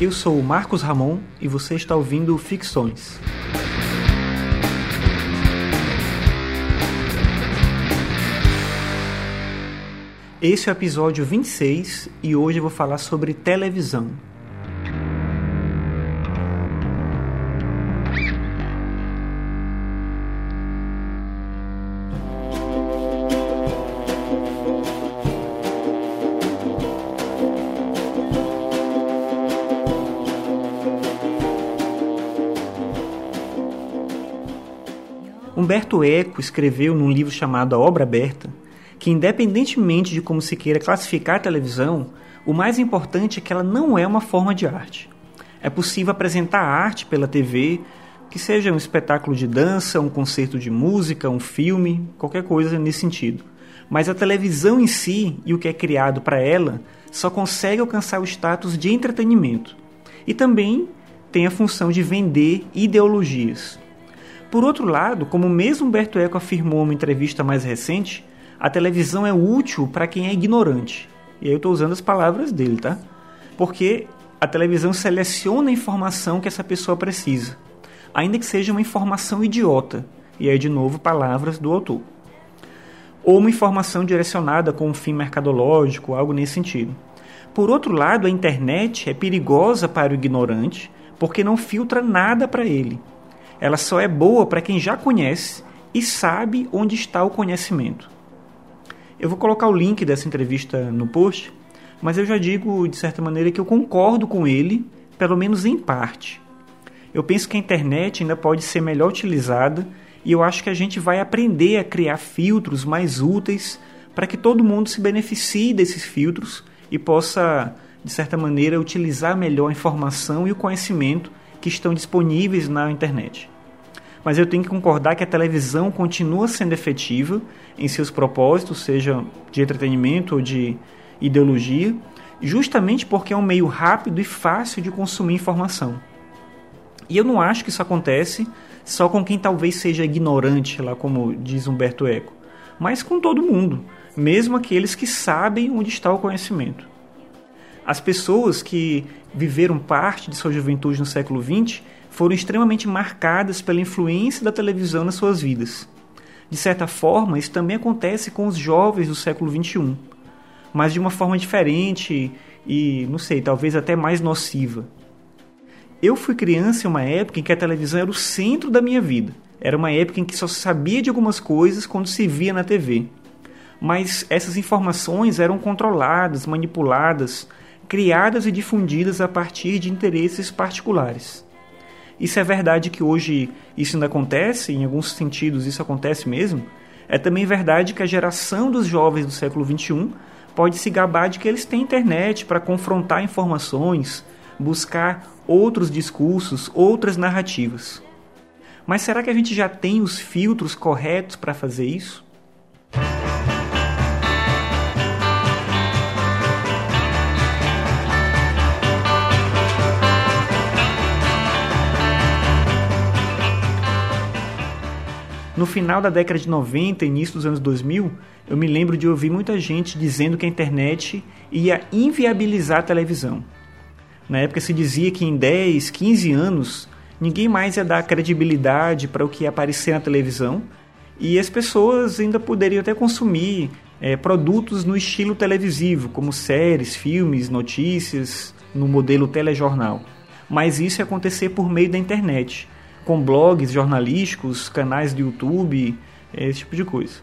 Eu sou o Marcos Ramon e você está ouvindo Ficções. Esse é o episódio 26 e hoje eu vou falar sobre televisão. Humberto Eco escreveu num livro chamado A Obra Aberta que, independentemente de como se queira classificar a televisão, o mais importante é que ela não é uma forma de arte. É possível apresentar arte pela TV, que seja um espetáculo de dança, um concerto de música, um filme, qualquer coisa nesse sentido. Mas a televisão em si e o que é criado para ela só consegue alcançar o status de entretenimento. E também tem a função de vender ideologias. Por outro lado, como mesmo Humberto Eco afirmou em uma entrevista mais recente, a televisão é útil para quem é ignorante. E aí eu estou usando as palavras dele, tá? Porque a televisão seleciona a informação que essa pessoa precisa, ainda que seja uma informação idiota. E aí, de novo, palavras do autor. Ou uma informação direcionada com um fim mercadológico, algo nesse sentido. Por outro lado, a internet é perigosa para o ignorante porque não filtra nada para ele. Ela só é boa para quem já conhece e sabe onde está o conhecimento. Eu vou colocar o link dessa entrevista no post, mas eu já digo de certa maneira que eu concordo com ele, pelo menos em parte. Eu penso que a internet ainda pode ser melhor utilizada e eu acho que a gente vai aprender a criar filtros mais úteis para que todo mundo se beneficie desses filtros e possa, de certa maneira, utilizar melhor a informação e o conhecimento que estão disponíveis na internet mas eu tenho que concordar que a televisão continua sendo efetiva em seus propósitos, seja de entretenimento ou de ideologia, justamente porque é um meio rápido e fácil de consumir informação. E eu não acho que isso acontece só com quem talvez seja ignorante, lá como diz Humberto Eco, mas com todo mundo, mesmo aqueles que sabem onde está o conhecimento. As pessoas que viveram parte de sua juventude no século XX foram extremamente marcadas pela influência da televisão nas suas vidas. De certa forma, isso também acontece com os jovens do século XXI, mas de uma forma diferente e, não sei, talvez até mais nociva. Eu fui criança em uma época em que a televisão era o centro da minha vida. Era uma época em que só se sabia de algumas coisas quando se via na TV. Mas essas informações eram controladas, manipuladas, criadas e difundidas a partir de interesses particulares. Isso é verdade que hoje isso ainda acontece, em alguns sentidos isso acontece mesmo. É também verdade que a geração dos jovens do século XXI pode se gabar de que eles têm internet para confrontar informações, buscar outros discursos, outras narrativas. Mas será que a gente já tem os filtros corretos para fazer isso? No final da década de 90, início dos anos 2000, eu me lembro de ouvir muita gente dizendo que a internet ia inviabilizar a televisão. Na época se dizia que em 10, 15 anos ninguém mais ia dar credibilidade para o que ia aparecer na televisão e as pessoas ainda poderiam até consumir é, produtos no estilo televisivo, como séries, filmes, notícias, no modelo telejornal. Mas isso ia acontecer por meio da internet com blogs jornalísticos, canais do YouTube, esse tipo de coisa.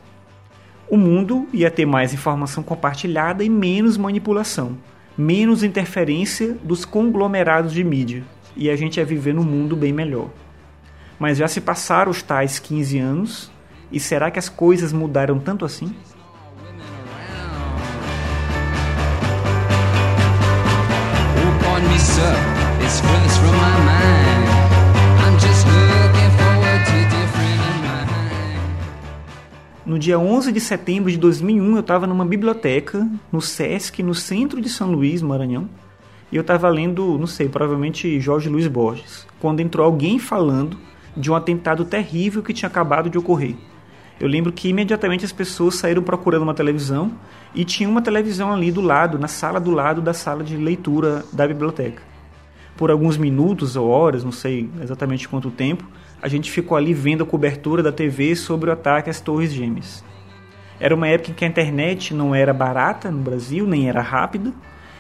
O mundo ia ter mais informação compartilhada e menos manipulação, menos interferência dos conglomerados de mídia, e a gente ia viver num mundo bem melhor. Mas já se passaram os tais 15 anos, e será que as coisas mudaram tanto assim? No dia 11 de setembro de 2001, eu estava numa biblioteca no SESC, no centro de São Luís, Maranhão, e eu estava lendo, não sei, provavelmente Jorge Luiz Borges, quando entrou alguém falando de um atentado terrível que tinha acabado de ocorrer. Eu lembro que imediatamente as pessoas saíram procurando uma televisão e tinha uma televisão ali do lado, na sala do lado da sala de leitura da biblioteca. Por alguns minutos ou horas, não sei exatamente quanto tempo, a gente ficou ali vendo a cobertura da TV sobre o ataque às Torres Gêmeas. Era uma época em que a internet não era barata no Brasil, nem era rápida,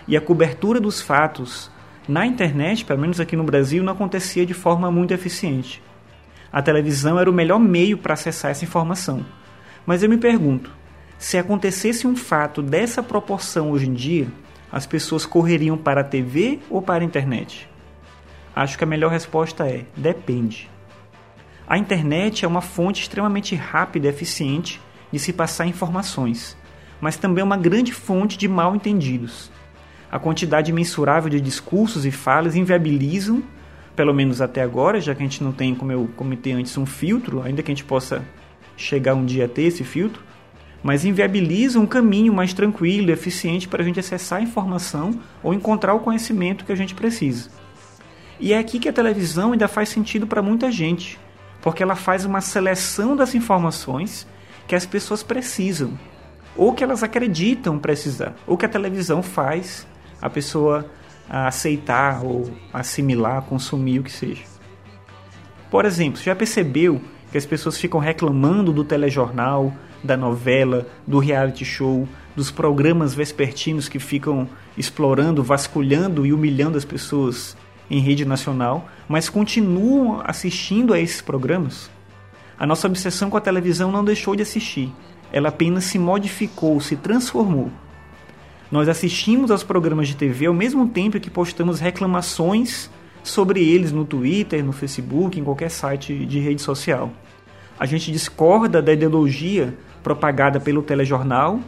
e a cobertura dos fatos na internet, pelo menos aqui no Brasil, não acontecia de forma muito eficiente. A televisão era o melhor meio para acessar essa informação. Mas eu me pergunto, se acontecesse um fato dessa proporção hoje em dia, as pessoas correriam para a TV ou para a internet? Acho que a melhor resposta é: depende. A internet é uma fonte extremamente rápida e eficiente de se passar informações, mas também é uma grande fonte de mal entendidos. A quantidade mensurável de discursos e falas inviabilizam, pelo menos até agora, já que a gente não tem, como eu comentei antes, um filtro, ainda que a gente possa chegar um dia a ter esse filtro, mas inviabiliza um caminho mais tranquilo e eficiente para a gente acessar a informação ou encontrar o conhecimento que a gente precisa. E é aqui que a televisão ainda faz sentido para muita gente, porque ela faz uma seleção das informações que as pessoas precisam, ou que elas acreditam precisar, ou que a televisão faz a pessoa aceitar ou assimilar, consumir o que seja. Por exemplo, já percebeu que as pessoas ficam reclamando do telejornal, da novela, do reality show, dos programas vespertinos que ficam explorando, vasculhando e humilhando as pessoas em rede nacional, mas continuam assistindo a esses programas? A nossa obsessão com a televisão não deixou de assistir, ela apenas se modificou, se transformou. Nós assistimos aos programas de TV ao mesmo tempo que postamos reclamações sobre eles no Twitter, no Facebook, em qualquer site de rede social. A gente discorda da ideologia propagada pelo telejornal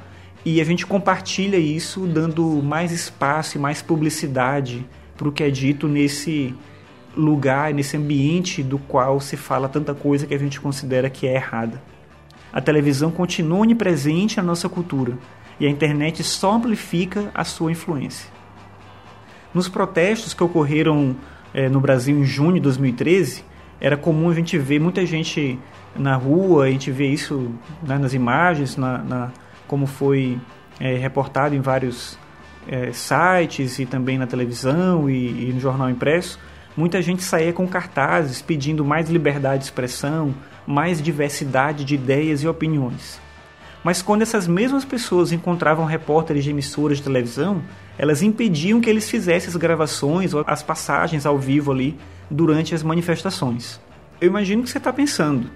e a gente compartilha isso dando mais espaço e mais publicidade para o que é dito nesse lugar, nesse ambiente do qual se fala tanta coisa que a gente considera que é errada. A televisão continua onipresente na nossa cultura e a internet só amplifica a sua influência. Nos protestos que ocorreram é, no Brasil em junho de 2013, era comum a gente ver muita gente na rua, a gente vê isso né, nas imagens, na, na como foi é, reportado em vários é, sites e também na televisão e, e, no jornal impresso, muita gente saía com cartazes pedindo mais liberdade de expressão, mais diversidade de ideias e opiniões. Mas quando essas mesmas pessoas encontravam repórteres de emissoras de televisão, elas impediam que eles fizessem as gravações ou as passagens ao vivo ali durante as manifestações. Eu imagino que você está pensando.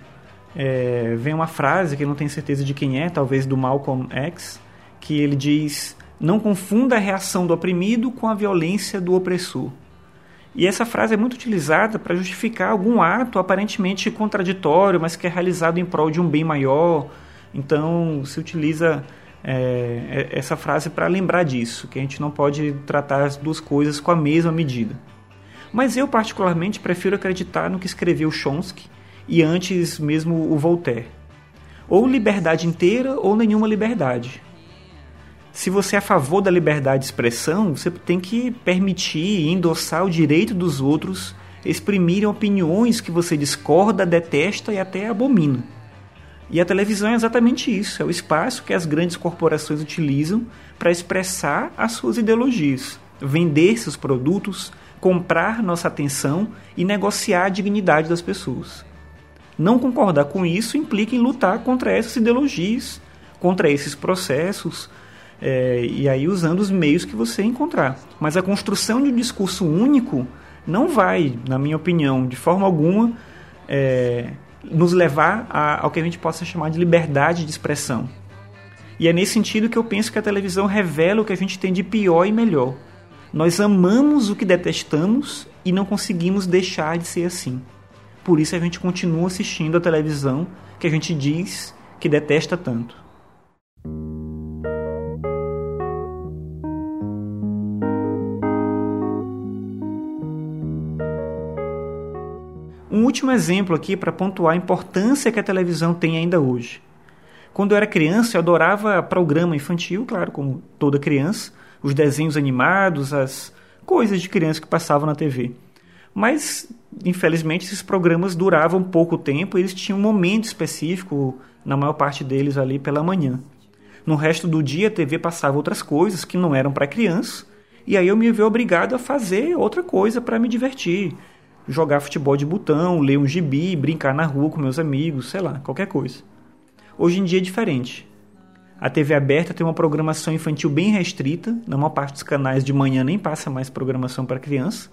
É, vem uma frase que não tenho certeza de quem é, talvez do Malcolm X, que ele diz: Não confunda a reação do oprimido com a violência do opressor. E essa frase é muito utilizada para justificar algum ato aparentemente contraditório, mas que é realizado em prol de um bem maior. Então se utiliza é, é essa frase para lembrar disso, que a gente não pode tratar as duas coisas com a mesma medida. Mas eu, particularmente, prefiro acreditar no que escreveu Chomsky e antes mesmo o Voltaire. Ou liberdade inteira ou nenhuma liberdade. Se você é a favor da liberdade de expressão, você tem que permitir e endossar o direito dos outros exprimirem opiniões que você discorda, detesta e até abomina. E a televisão é exatamente isso: é o espaço que as grandes corporações utilizam para expressar as suas ideologias, vender seus produtos, comprar nossa atenção e negociar a dignidade das pessoas. Não concordar com isso implica em lutar contra essas ideologias, contra esses processos, é, e aí usando os meios que você encontrar. Mas a construção de um discurso único não vai, na minha opinião, de forma alguma, é, nos levar a, ao que a gente possa chamar de liberdade de expressão. E é nesse sentido que eu penso que a televisão revela o que a gente tem de pior e melhor. Nós amamos o que detestamos e não conseguimos deixar de ser assim. Por isso a gente continua assistindo a televisão que a gente diz que detesta tanto. Um último exemplo aqui para pontuar a importância que a televisão tem ainda hoje. Quando eu era criança, eu adorava programa infantil, claro, como toda criança, os desenhos animados, as coisas de criança que passavam na TV. Mas, infelizmente, esses programas duravam pouco tempo, eles tinham um momento específico, na maior parte deles ali pela manhã. No resto do dia, a TV passava outras coisas que não eram para criança, E aí eu me vi obrigado a fazer outra coisa para me divertir. Jogar futebol de botão, ler um gibi, brincar na rua com meus amigos, sei lá, qualquer coisa. Hoje em dia é diferente. A TV aberta tem uma programação infantil bem restrita, na maior parte dos canais de manhã nem passa mais programação para criança.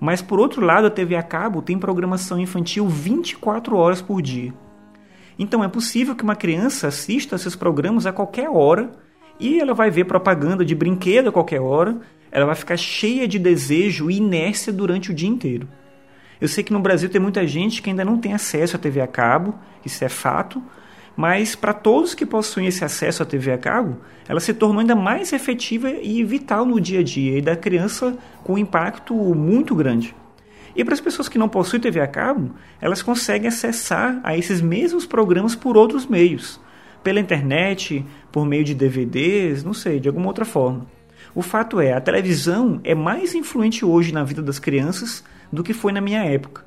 Mas por outro lado, a TV a cabo tem programação infantil 24 horas por dia. Então é possível que uma criança assista esses programas a qualquer hora e ela vai ver propaganda de brinquedo a qualquer hora, ela vai ficar cheia de desejo e inércia durante o dia inteiro. Eu sei que no Brasil tem muita gente que ainda não tem acesso à TV a cabo, isso é fato, mas para todos que possuem esse acesso à TV a cabo, ela se tornou ainda mais efetiva e vital no dia a dia e da criança com um impacto muito grande. E para as pessoas que não possuem TV a cabo, elas conseguem acessar a esses mesmos programas por outros meios, pela internet, por meio de DVDs, não sei, de alguma outra forma. O fato é, a televisão é mais influente hoje na vida das crianças do que foi na minha época.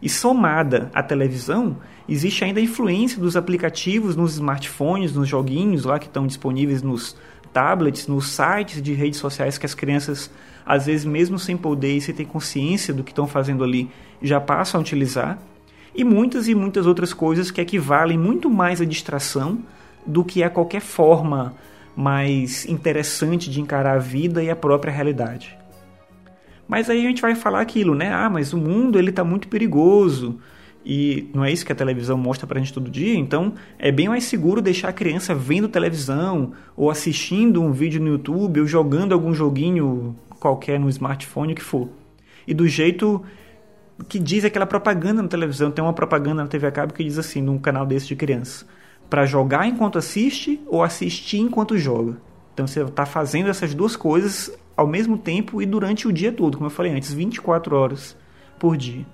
E somada à televisão, existe ainda a influência dos aplicativos nos smartphones, nos joguinhos lá que estão disponíveis nos tablets, nos sites de redes sociais que as crianças, às vezes mesmo sem poder e sem ter consciência do que estão fazendo ali, já passam a utilizar. E muitas e muitas outras coisas que equivalem muito mais à distração do que a qualquer forma mais interessante de encarar a vida e a própria realidade. Mas aí a gente vai falar aquilo, né? Ah, mas o mundo ele está muito perigoso e não é isso que a televisão mostra pra gente todo dia, então é bem mais seguro deixar a criança vendo televisão ou assistindo um vídeo no YouTube ou jogando algum joguinho qualquer no smartphone, o que for. E do jeito que diz aquela propaganda na televisão, tem uma propaganda na TV a cabo que diz assim, num canal desse de criança para jogar enquanto assiste ou assistir enquanto joga. Então você está fazendo essas duas coisas ao mesmo tempo e durante o dia todo, como eu falei antes, 24 horas por dia.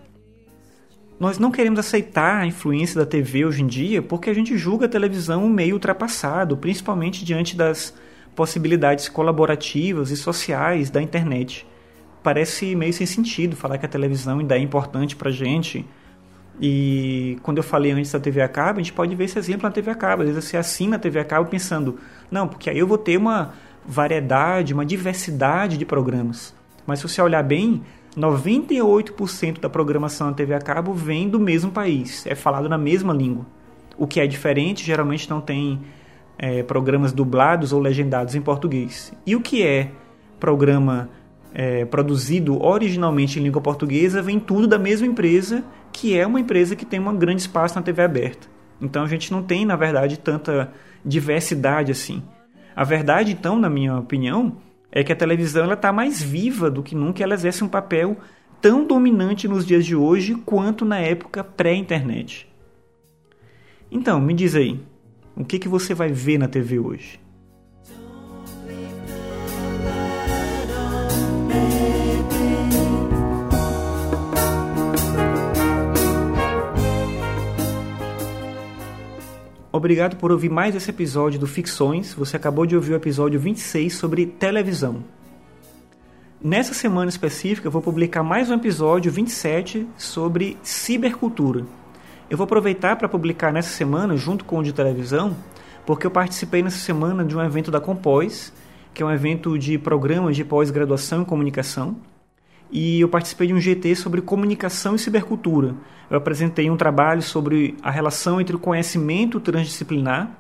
Nós não queremos aceitar a influência da TV hoje em dia porque a gente julga a televisão meio ultrapassado, principalmente diante das possibilidades colaborativas e sociais da internet. Parece meio sem sentido falar que a televisão ainda é importante para gente, e quando eu falei antes da TV a cabo, a gente pode ver esse exemplo na TV a cabo. Às vezes você assina a TV a cabo pensando, não, porque aí eu vou ter uma variedade, uma diversidade de programas. Mas se você olhar bem, 98% da programação na TV a cabo vem do mesmo país, é falado na mesma língua. O que é diferente, geralmente não tem é, programas dublados ou legendados em português. E o que é programa é, produzido originalmente em língua portuguesa vem tudo da mesma empresa, que é uma empresa que tem um grande espaço na TV aberta. Então a gente não tem, na verdade, tanta diversidade assim. A verdade, então, na minha opinião, é que a televisão está mais viva do que nunca, ela exerce um papel tão dominante nos dias de hoje quanto na época pré-internet. Então, me diz aí, o que, que você vai ver na TV hoje? Obrigado por ouvir mais esse episódio do Ficções. Você acabou de ouvir o episódio 26 sobre televisão. Nessa semana específica, eu vou publicar mais um episódio 27 sobre cibercultura. Eu vou aproveitar para publicar nessa semana, junto com o de televisão, porque eu participei nessa semana de um evento da Compós, que é um evento de programas de pós-graduação em comunicação, e eu participei de um GT sobre comunicação e cibercultura. Eu apresentei um trabalho sobre a relação entre o conhecimento transdisciplinar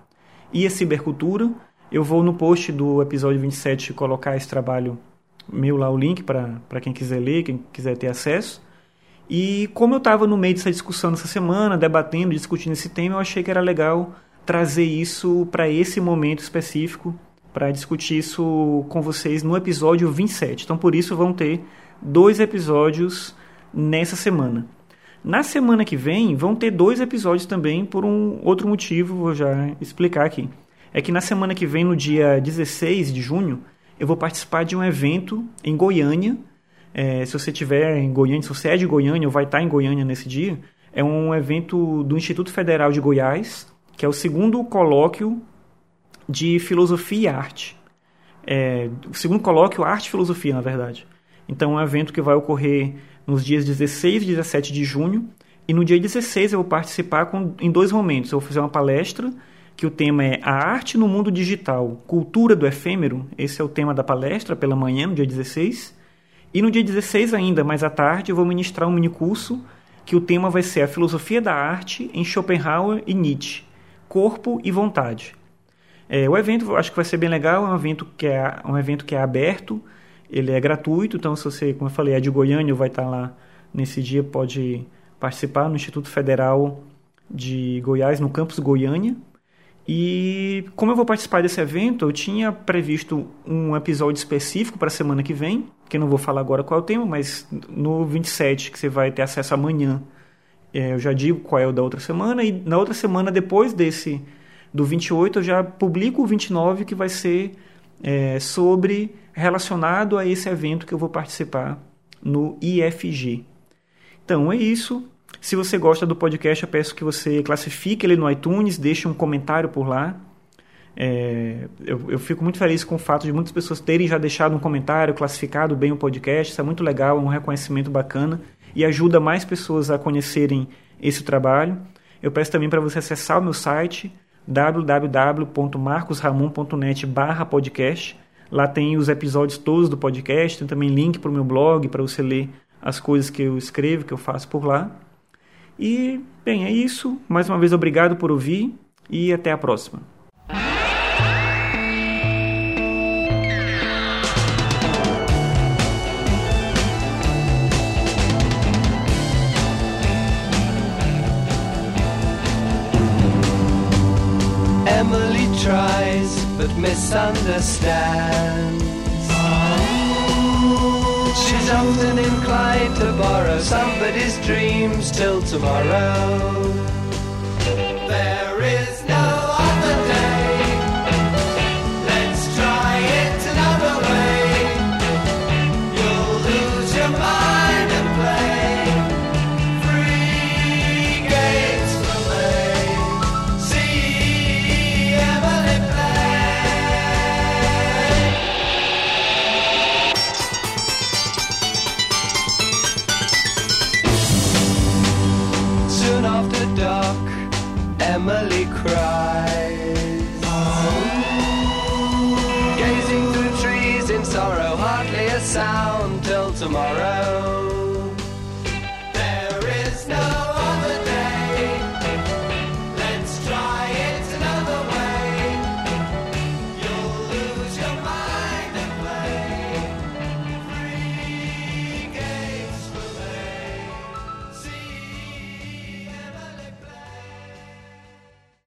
e a cibercultura. Eu vou no post do episódio 27 colocar esse trabalho meu lá, o link para quem quiser ler, quem quiser ter acesso. E como eu estava no meio dessa discussão nessa semana, debatendo, discutindo esse tema, eu achei que era legal trazer isso para esse momento específico, para discutir isso com vocês no episódio 27. Então, por isso, vão ter dois episódios nessa semana. Na semana que vem vão ter dois episódios também por um outro motivo, vou já explicar aqui. É que na semana que vem, no dia 16 de junho, eu vou participar de um evento em Goiânia. É, se você estiver em Goiânia, se você é de Goiânia ou vai estar em Goiânia nesse dia, é um evento do Instituto Federal de Goiás, que é o segundo colóquio de filosofia e arte. É, o segundo colóquio, arte e filosofia, na verdade. Então é um evento que vai ocorrer nos dias 16 e 17 de junho. E no dia 16 eu vou participar com, em dois momentos. Eu vou fazer uma palestra que o tema é A Arte no Mundo Digital, Cultura do Efêmero. Esse é o tema da palestra pela manhã, no dia 16. E no dia 16 ainda, mais à tarde, eu vou ministrar um minicurso que o tema vai ser a filosofia da arte em Schopenhauer e Nietzsche, corpo e vontade. É, o evento acho que vai ser bem legal, é um evento que é um evento que é aberto, ele é gratuito, então se você, como eu falei, é de Goiânia, vai estar lá nesse dia, pode participar no Instituto Federal de Goiás, no campus Goiânia. E como eu vou participar desse evento, eu tinha previsto um episódio específico para a semana que vem, que eu não vou falar agora qual é o tema, mas no 27, que você vai ter acesso amanhã, é, eu já digo qual é o da outra semana, e na outra semana, depois desse, do 28, eu já publico o 29, que vai ser é, sobre, relacionado a esse evento que eu vou participar no IFG. Então é isso. Se você gosta do podcast, eu peço que você classifique ele no iTunes, deixe um comentário por lá. É, eu, eu, fico muito feliz com o fato de muitas pessoas terem já deixado um comentário, classificado bem o podcast. Isso é muito legal, é um reconhecimento bacana e ajuda mais pessoas a conhecerem esse trabalho. Eu peço também para você acessar o meu site www.marcosramon.net podcast. Lá tem os episódios todos do podcast, tem também link para o meu blog para você ler as coisas que eu escrevo, que eu faço por lá. E, bem, é isso. Mais uma vez, obrigado por ouvir e até a próxima. Misunderstands. She's often inclined to borrow somebody's dreams till tomorrow. After dark, Emily cries. Gazing through trees in sorrow, hardly a sound till tomorrow.